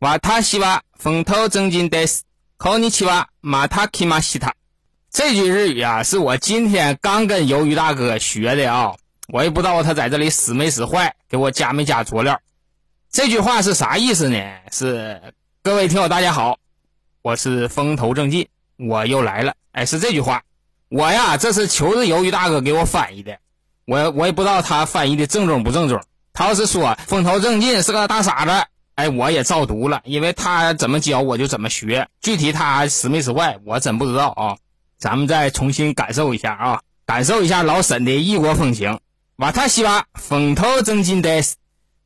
瓦塔西瓦风头正劲得斯，考尼奇瓦马塔基马西塔。这句日语啊，是我今天刚跟鱿鱼大哥学的啊，我也不知道他在这里使没使坏，给我加没加佐料。这句话是啥意思呢？是各位听友大家好，我是风头正劲，我又来了。哎，是这句话。我呀，这是求着鱿鱼大哥给我翻译的，我我也不知道他翻译的正宗不正宗。他要是说风头正劲是个大傻子，哎，我也照读了，因为他怎么教我就怎么学。具体他使没使坏，我真不知道啊。咱们再重新感受一下啊，感受一下老沈的异国风情。瓦塔西瓦风头正劲的。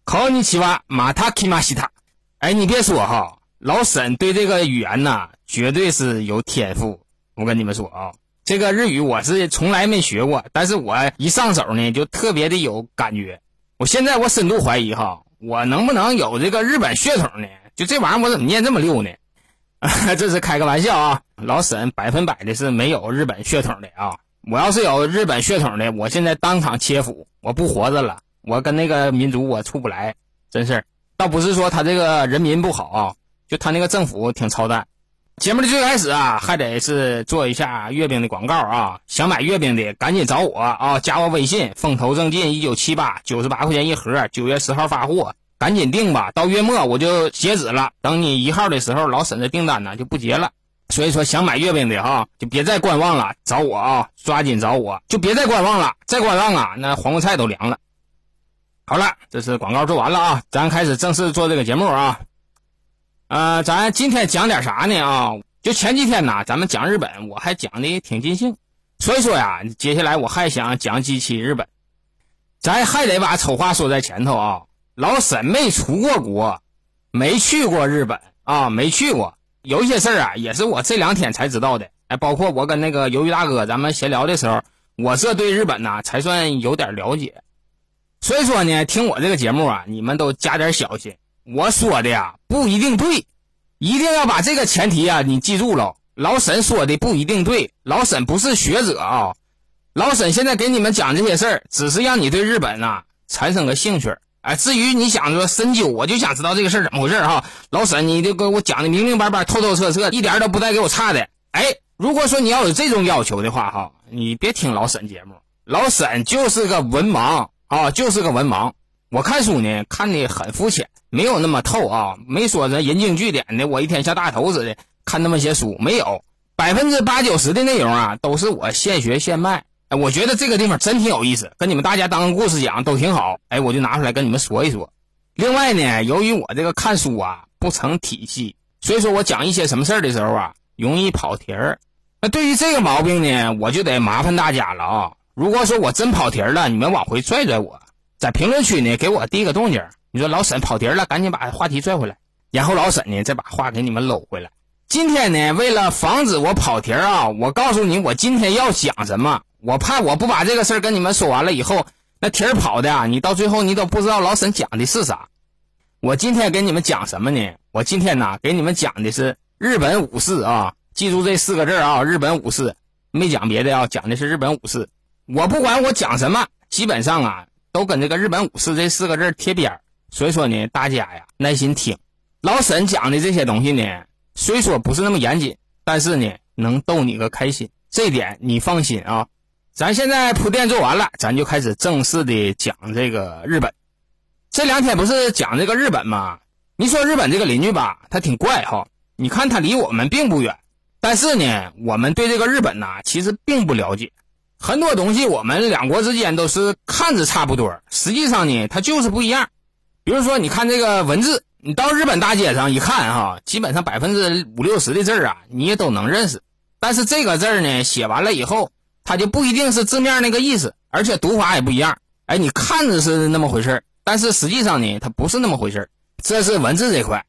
考你奇瓦马塔基马西塔，哎，你别说哈，老沈对这个语言呐，绝对是有天赋。我跟你们说啊，这个日语我是从来没学过，但是我一上手呢，就特别的有感觉。我现在我深度怀疑哈，我能不能有这个日本血统呢？就这玩意儿，我怎么念这么溜呢？这是开个玩笑啊，老沈百分百的是没有日本血统的啊。我要是有日本血统的，我现在当场切腹，我不活着了。我跟那个民族我出不来，真事。倒不是说他这个人民不好啊，就他那个政府挺操蛋。节目的最开始啊，还得是做一下月饼的广告啊。想买月饼的赶紧找我啊，加我微信“风头正劲一九七八”，九十八块钱一盒，九月十号发货，赶紧订吧。到月末我就截止了，等你一号的时候，老沈的订单呢就不结了。所以说想买月饼的哈，就别再观望了，找我啊，抓紧找我，就别再观望了，再观望啊，那黄瓜菜都凉了。好了，这是广告做完了啊，咱开始正式做这个节目啊。呃，咱今天讲点啥呢啊？就前几天呢，咱们讲日本，我还讲的挺尽兴，所以说呀，接下来我还想讲几期日本。咱还得把丑话说在前头啊，老沈没出过国，没去过日本啊，没去过。有一些事儿啊，也是我这两天才知道的。哎，包括我跟那个鱿鱼大哥咱们闲聊的时候，我这对日本呢才算有点了解。所以说呢，听我这个节目啊，你们都加点小心。我说的呀不一定对，一定要把这个前提啊你记住了。老沈说的不一定对，老沈不是学者啊。老沈现在给你们讲这些事儿，只是让你对日本呐产生个兴趣。哎，至于你想说深究，我就想知道这个事儿怎么回事哈。老沈，你就给我讲的明明白白、透透彻彻，一点都不带给我差的。哎，如果说你要有这种要求的话哈，你别听老沈节目，老沈就是个文盲。啊，就是个文盲。我看书呢，看的很肤浅，没有那么透啊。没说这引经据典的，我一天像大头似的看那么些书，没有。百分之八九十的内容啊，都是我现学现卖。哎，我觉得这个地方真挺有意思，跟你们大家当个故事讲都挺好。哎，我就拿出来跟你们说一说。另外呢，由于我这个看书啊不成体系，所以说我讲一些什么事儿的时候啊，容易跑题儿。那对于这个毛病呢，我就得麻烦大家了啊。如果说我真跑题儿了，你们往回拽拽我，在评论区呢给我递个动静。你说老沈跑题了，赶紧把话题拽回来，然后老沈呢再把话给你们搂回来。今天呢，为了防止我跑题啊，我告诉你我今天要讲什么。我怕我不把这个事儿跟你们说完了以后，那题儿跑的啊，你到最后你都不知道老沈讲的是啥。我今天给你们讲什么呢？我今天呢给你们讲的是日本武士啊，记住这四个字啊，日本武士，没讲别的啊，讲的是日本武士。我不管我讲什么，基本上啊都跟这个日本武士这四个字贴边所以说呢，大家呀耐心听。老沈讲的这些东西呢，虽说不是那么严谨，但是呢能逗你个开心，这点你放心啊。咱现在铺垫做完了，咱就开始正式的讲这个日本。这两天不是讲这个日本吗？你说日本这个邻居吧，他挺怪哈。你看他离我们并不远，但是呢，我们对这个日本呐，其实并不了解。很多东西我们两国之间都是看着差不多，实际上呢，它就是不一样。比如说，你看这个文字，你到日本大街上一看，哈，基本上百分之五六十的字啊，你也都能认识。但是这个字呢，写完了以后，它就不一定是字面那个意思，而且读法也不一样。哎，你看着是那么回事但是实际上呢，它不是那么回事这是文字这块。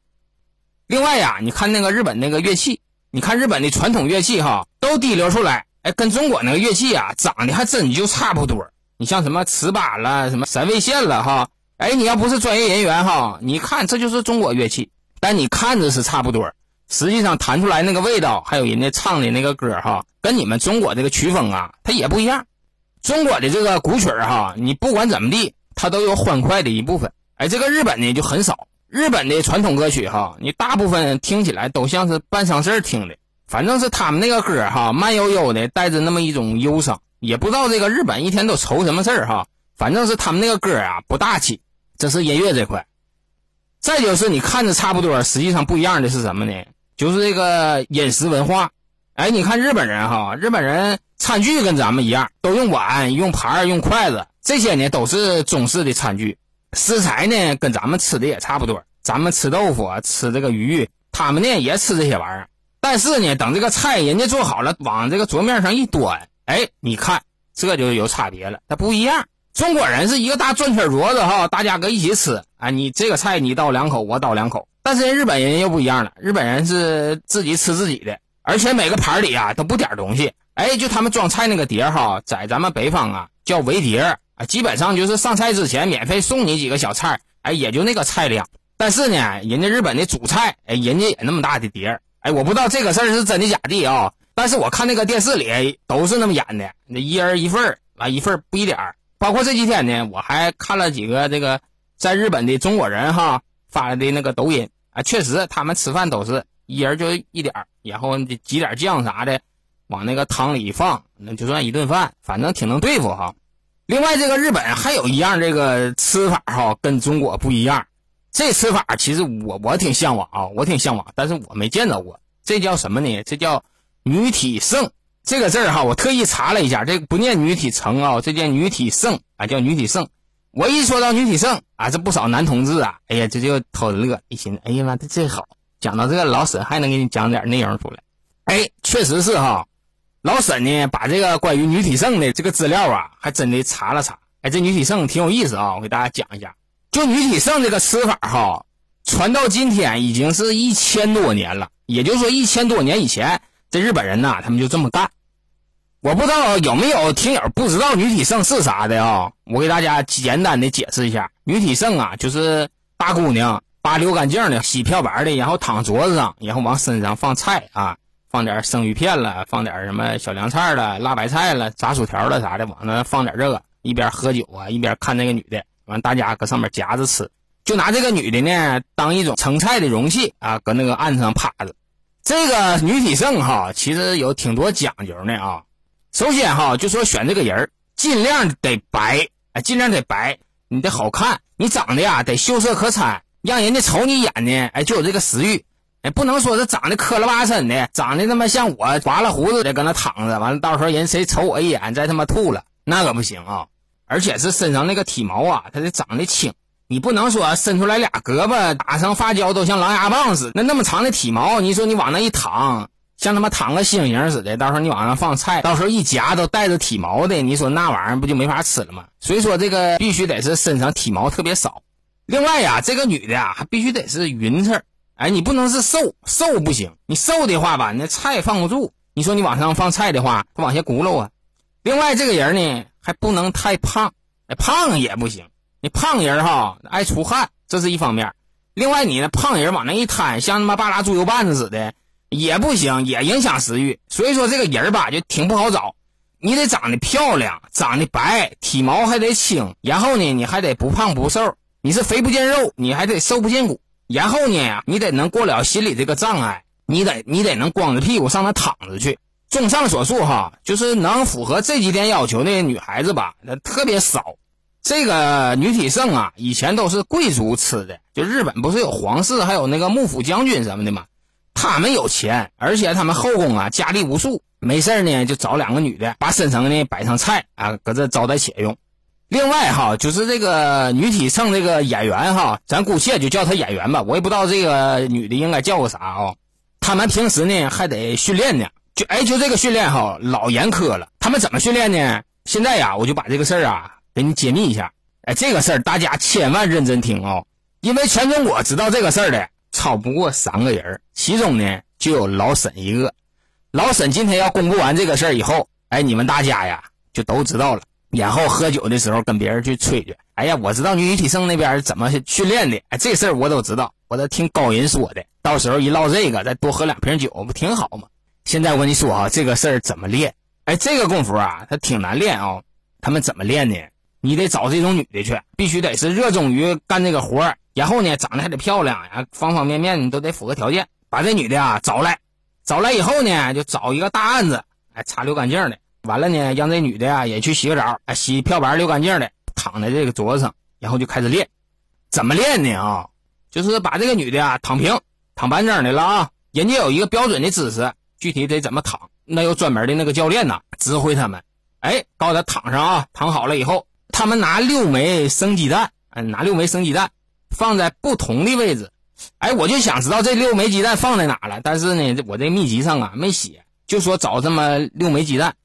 另外呀，你看那个日本那个乐器，你看日本的传统乐器，哈，都滴溜出来。哎，跟中国那个乐器啊，长得还真就差不多。你像什么尺八了，什么三味线了，哈。哎，你要不是专业人员哈，你看这就是中国乐器，但你看着是差不多，实际上弹出来那个味道，还有人家唱的那个歌哈，跟你们中国这个曲风啊，它也不一样。中国的这个古曲哈，你不管怎么地，它都有欢快的一部分。哎，这个日本呢就很少，日本的传统歌曲哈，你大部分听起来都像是办丧事听的，反正是他们那个歌哈，慢悠悠的，带着那么一种忧伤，也不知道这个日本一天都愁什么事儿哈。反正是他们那个歌啊不大气，这是音乐这块。再就是你看着差不多，实际上不一样的是什么呢？就是这个饮食文化。哎，你看日本人哈，日本人餐具跟咱们一样，都用碗、用盘、用筷子，这些呢都是中式的餐具。食材呢，跟咱们吃的也差不多。咱们吃豆腐，吃这个鱼，他们呢也吃这些玩意儿。但是呢，等这个菜人家做好了，往这个桌面上一端，哎，你看这就有差别了，它不一样。中国人是一个大转圈桌子哈，大家搁一起吃。啊，你这个菜你倒两口，我倒两口。但是日本人又不一样了，日本人是自己吃自己的，而且每个盘里啊都不点东西。哎，就他们装菜那个碟哈，在咱们北方啊叫围碟啊。基本上就是上菜之前免费送你几个小菜，哎，也就那个菜量。但是呢，人家日本的主菜，哎，人家也那么大的碟儿，哎，我不知道这个事儿是真的假的啊。但是我看那个电视里都是那么演的，那一人一份儿，完一份儿不一点儿。包括这几天呢，我还看了几个这个在日本的中国人哈发来的那个抖音，啊，确实他们吃饭都是一人就一点儿，然后挤点酱啥的，往那个汤里一放，那就算一顿饭，反正挺能对付哈。另外，这个日本还有一样这个吃法哈，跟中国不一样。这吃法其实我我挺向往啊，我挺向往，但是我没见着过。这叫什么呢？这叫女体盛。这个字儿哈，我特意查了一下，这不念女体盛啊，这叫女体盛啊，叫女体盛。我一说到女体盛啊，这不少男同志啊，哎呀，这就偷着乐，一寻思，哎呀妈，这这好，讲到这个老沈还能给你讲点内容出来。哎，确实是哈。老沈呢，把这个关于女体盛的这个资料啊，还真的查了查。哎，这女体盛挺有意思啊，我给大家讲一下。就女体盛这个吃法哈，传到今天已经是一千多年了。也就是说，一千多年以前，这日本人呐，他们就这么干。我不知道有没有听友不知道女体盛是啥的啊？我给大家简单的解释一下，女体盛啊，就是大姑娘扒溜干净的、洗漂白的，然后躺桌子上，然后往身上放菜啊。放点生鱼片了，放点什么小凉菜了、辣白菜了、炸薯条了啥的，往那放点这个，一边喝酒啊，一边看那个女的，完大家搁上面夹着吃，就拿这个女的呢当一种盛菜的容器啊，搁那个案子上趴着。这个女体盛哈，其实有挺多讲究的啊。首先哈，就说选这个人尽量得白，哎，尽量得白，你得好看，你长得呀得秀色可餐，让人家瞅你一眼呢，哎，就有这个食欲。哎，不能说是长得磕了巴碜的，长得他妈像我刮了胡子的搁那躺着，完了到时候人谁瞅我一眼再他妈吐了，那可不行啊！而且是身上那个体毛啊，它得长得轻，你不能说伸出来俩胳膊打上发胶都像狼牙棒似的，那那么长的体毛，你说你往那一躺，像他妈躺个猩猩似的，到时候你往上放菜，到时候一夹都带着体毛的，你说那玩意儿不就没法吃了吗？所以说这个必须得是身上体毛特别少，另外呀，这个女的啊还必须得是匀称。哎，你不能是瘦，瘦不行。你瘦的话吧，那菜放不住。你说你往上放菜的话，它往下轱辘啊。另外，这个人呢还不能太胖，胖也不行。你胖人哈爱出汗，这是一方面。另外，你那胖人往那一摊，像他妈扒拉猪油拌子似的，也不行，也影响食欲。所以说，这个人吧就挺不好找。你得长得漂亮，长得白，体毛还得轻，然后呢，你还得不胖不瘦。你是肥不见肉，你还得瘦不见骨。然后呢，你得能过了心里这个障碍，你得你得能光着屁股上那躺着去。综上所述哈，就是能符合这几点要求的女孩子吧，那特别少。这个女体盛啊，以前都是贵族吃的，就日本不是有皇室，还有那个幕府将军什么的吗？他们有钱，而且他们后宫啊佳丽无数，没事呢就找两个女的，把身上呢摆上菜啊，搁这招待且用。另外哈，就是这个女体盛这个演员哈，咱姑且就叫她演员吧。我也不知道这个女的应该叫个啥啊。他们平时呢还得训练呢，就哎就这个训练哈老严苛了。他们怎么训练呢？现在呀，我就把这个事儿啊给你揭秘一下。哎，这个事儿大家千万认真听哦，因为全中国知道这个事儿的超不过三个人，其中呢就有老沈一个。老沈今天要公布完这个事儿以后，哎，你们大家呀就都知道了。然后喝酒的时候跟别人去吹去，哎呀，我知道女体盛那边怎么训练的，哎，这事儿我都知道，我都听高人说的。到时候一唠这个，再多喝两瓶酒，不挺好吗？现在我跟你说啊，这个事儿怎么练？哎，这个功夫啊，它挺难练啊。他们怎么练呢？你得找这种女的去，必须得是热衷于干这个活儿，然后呢，长得还得漂亮呀，方方面面你都得符合条件。把这女的啊找来，找来以后呢，就找一个大案子，哎，擦溜干净的。完了呢，让这女的呀也去洗个澡，哎，洗漂白溜干净的，躺在这个桌子上，然后就开始练。怎么练呢？啊，就是把这个女的啊躺平，躺板正的了啊。人家有一个标准的姿势，具体得怎么躺，那有专门的那个教练呐指挥他们。哎，告诉他躺上啊，躺好了以后，他们拿六枚生鸡蛋，嗯，拿六枚生鸡蛋放在不同的位置。哎，我就想知道这六枚鸡蛋放在哪了，但是呢，我这秘籍上啊没写，就说找这么六枚鸡蛋。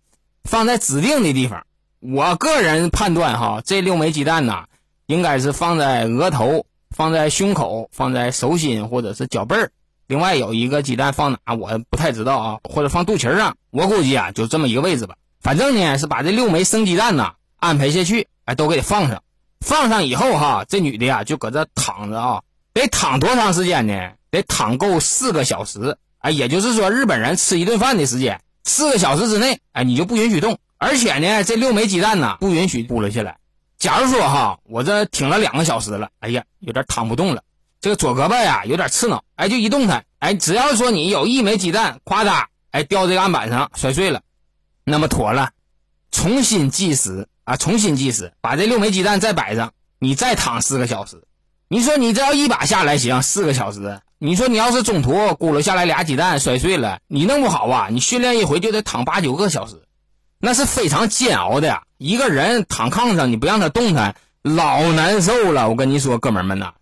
放在指定的地方，我个人判断哈，这六枚鸡蛋呢，应该是放在额头、放在胸口、放在手心或者是脚背儿。另外有一个鸡蛋放哪，我不太知道啊，或者放肚脐上，我估计啊就这么一个位置吧。反正呢是把这六枚生鸡蛋呢安排下去，哎，都给放上。放上以后哈，这女的呀就搁这躺着啊，得躺多长时间呢？得躺够四个小时，哎，也就是说日本人吃一顿饭的时间。四个小时之内，哎，你就不允许动，而且呢，这六枚鸡蛋呢，不允许剥了下来。假如说哈，我这挺了两个小时了，哎呀，有点躺不动了，这个左胳膊呀有点刺挠，哎，就一动弹，哎，只要说你有一枚鸡蛋，咵嗒，哎，掉这个案板上摔碎了，那么妥了，重新计时啊，重新计时，把这六枚鸡蛋再摆上，你再躺四个小时。你说你只要一把下来行，四个小时。你说你要是中途轱辘下来俩鸡蛋摔碎了，你弄不好啊，你训练一回就得躺八九个小时，那是非常煎熬的。一个人躺炕上，你不让他动弹，老难受了。我跟你说，哥们们呐，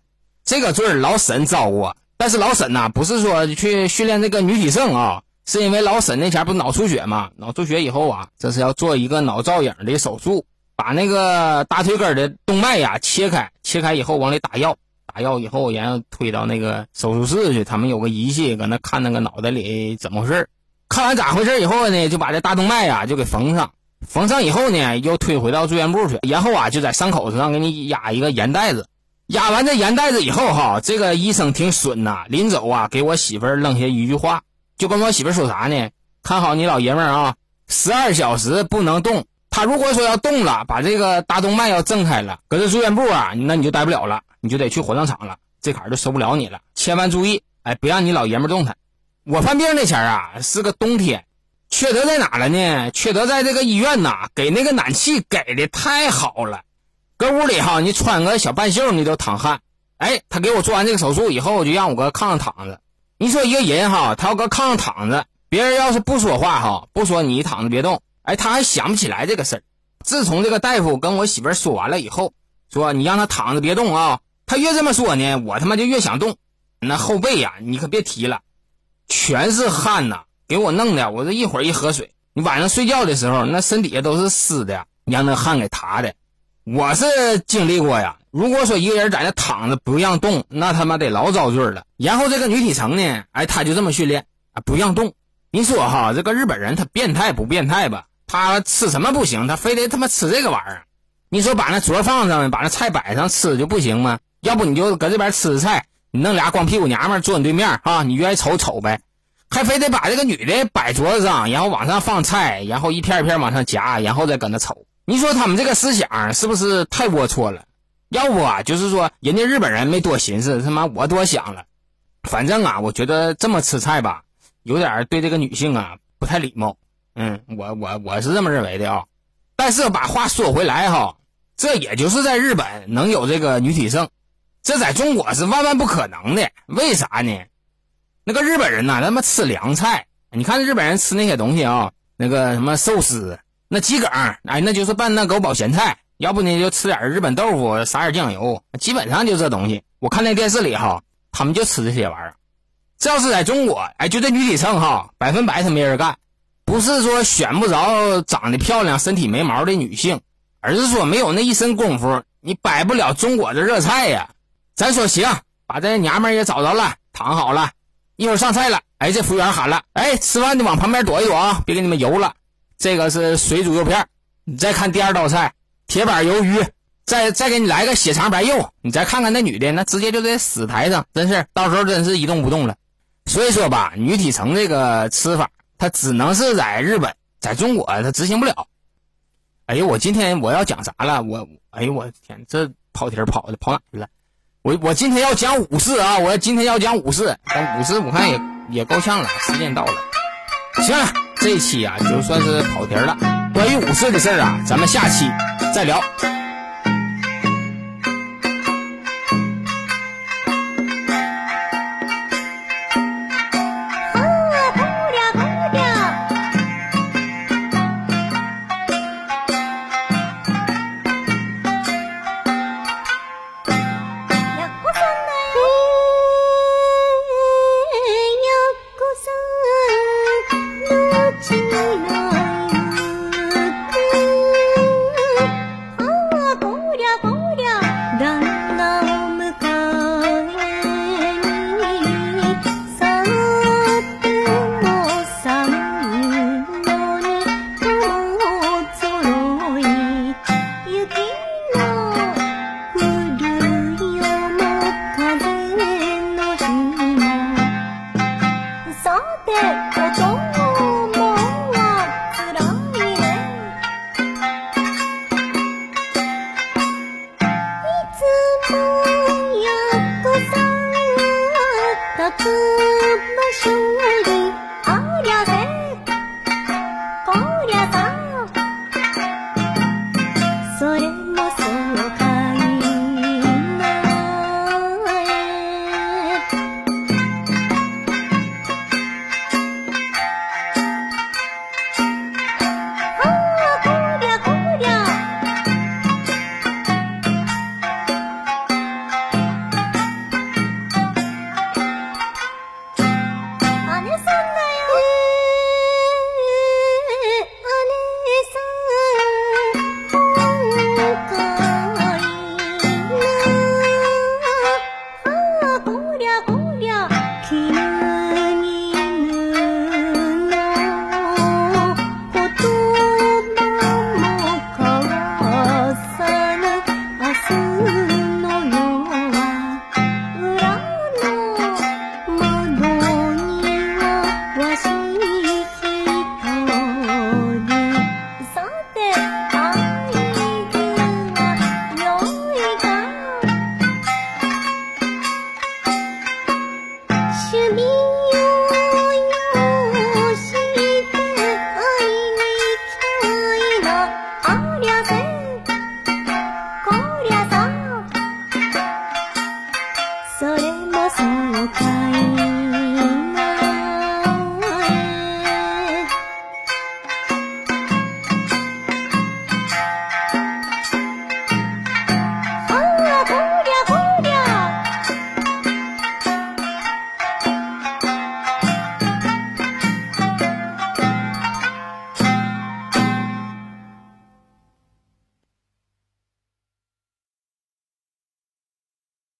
这个罪老沈遭过。但是老沈呐，不是说去训练这个女体盛啊，是因为老沈那前不脑出血嘛，脑出血以后啊，这是要做一个脑造影的手术，把那个大腿根的动脉呀切开，切开以后往里打药。打药以后，然后推到那个手术室去。他们有个仪器，搁那看那个脑袋里怎么回事看完咋回事以后呢，就把这大动脉呀就给缝上。缝上以后呢，又推回到住院部去。然后啊，就在伤口上给你压一个盐袋子。压完这盐袋子以后，哈，这个医生挺损呐。临走啊，给我媳妇儿扔下一句话，就跟我媳妇儿说啥呢？看好你老爷们儿啊，十二小时不能动。他如果说要动了，把这个大动脉要挣开了，搁这住院部啊，那你就待不了了。你就得去火葬场了，这坎儿就收不了你了。千万注意，哎，别让你老爷们动弹。我犯病那前儿啊，是个冬天，缺德在哪了呢？缺德在这个医院呐，给那个暖气给的太好了，搁屋里哈，你穿个小半袖你都淌汗。哎，他给我做完这个手术以后，就让我搁炕上躺着。你说一个人哈，他要搁炕上躺着，别人要是不说话哈，不说你躺着别动，哎，他还想不起来这个事儿。自从这个大夫跟我媳妇说完了以后，说你让他躺着别动啊。他越这么说呢，我他妈就越想动。那后背呀，你可别提了，全是汗呐，给我弄的。我这一会儿一喝水，你晚上睡觉的时候，那身底下都是湿的，让那汗给塌的。我是经历过呀。如果说一个人在那躺着不让动，那他妈得老遭罪了。然后这个女体层呢，哎，他就这么训练啊，不让动。你说哈，这个日本人他变态不变态吧？他吃什么不行，他非得他妈吃这个玩意儿。你说把那桌放上，把那菜摆上吃就不行吗？要不你就搁这边吃菜，你弄俩光屁股娘们坐你对面啊，你愿意瞅瞅呗，还非得把这个女的摆桌子上，然后往上放菜，然后一片一片往上夹，然后再搁那瞅。你说他们这个思想是不是太龌龊了？要不啊，就是说人家日本人没多寻思，他妈我多想了。反正啊，我觉得这么吃菜吧，有点对这个女性啊不太礼貌。嗯，我我我是这么认为的啊。但是把话说回来哈，这也就是在日本能有这个女体盛。这在中国是万万不可能的，为啥呢？那个日本人呐，他妈吃凉菜。你看日本人吃那些东西啊，那个什么寿司，那鸡梗，哎，那就是拌那狗宝咸菜。要不呢，就吃点日本豆腐，撒点酱油，基本上就这东西。我看那电视里哈，他们就吃这些玩意儿。这要是在中国，哎，就这女体盛哈，百分百他没人干。不是说选不着长得漂亮、身体没毛的女性，而是说没有那一身功夫，你摆不了中国的热菜呀。咱说行，把这娘们也找着了，躺好了，一会儿上菜了。哎，这服务员喊了，哎，吃饭的往旁边躲一躲啊，别给你们油了。这个是水煮肉片，你再看第二道菜，铁板鱿鱼，再再给你来个血肠白肉。你再看看那女的，那直接就在死台上，真是到时候真是一动不动了。所以说吧，女体盛这个吃法，它只能是在日本，在中国它执行不了。哎呦，我今天我要讲啥了？我，哎呦我天，这跑题跑的跑哪去了？我我今天要讲五事啊！我今天要讲五事，但五事我看也也够呛了，时间到了。行了，这一期啊就算是跑题了。关于武士的事儿啊，咱们下期再聊。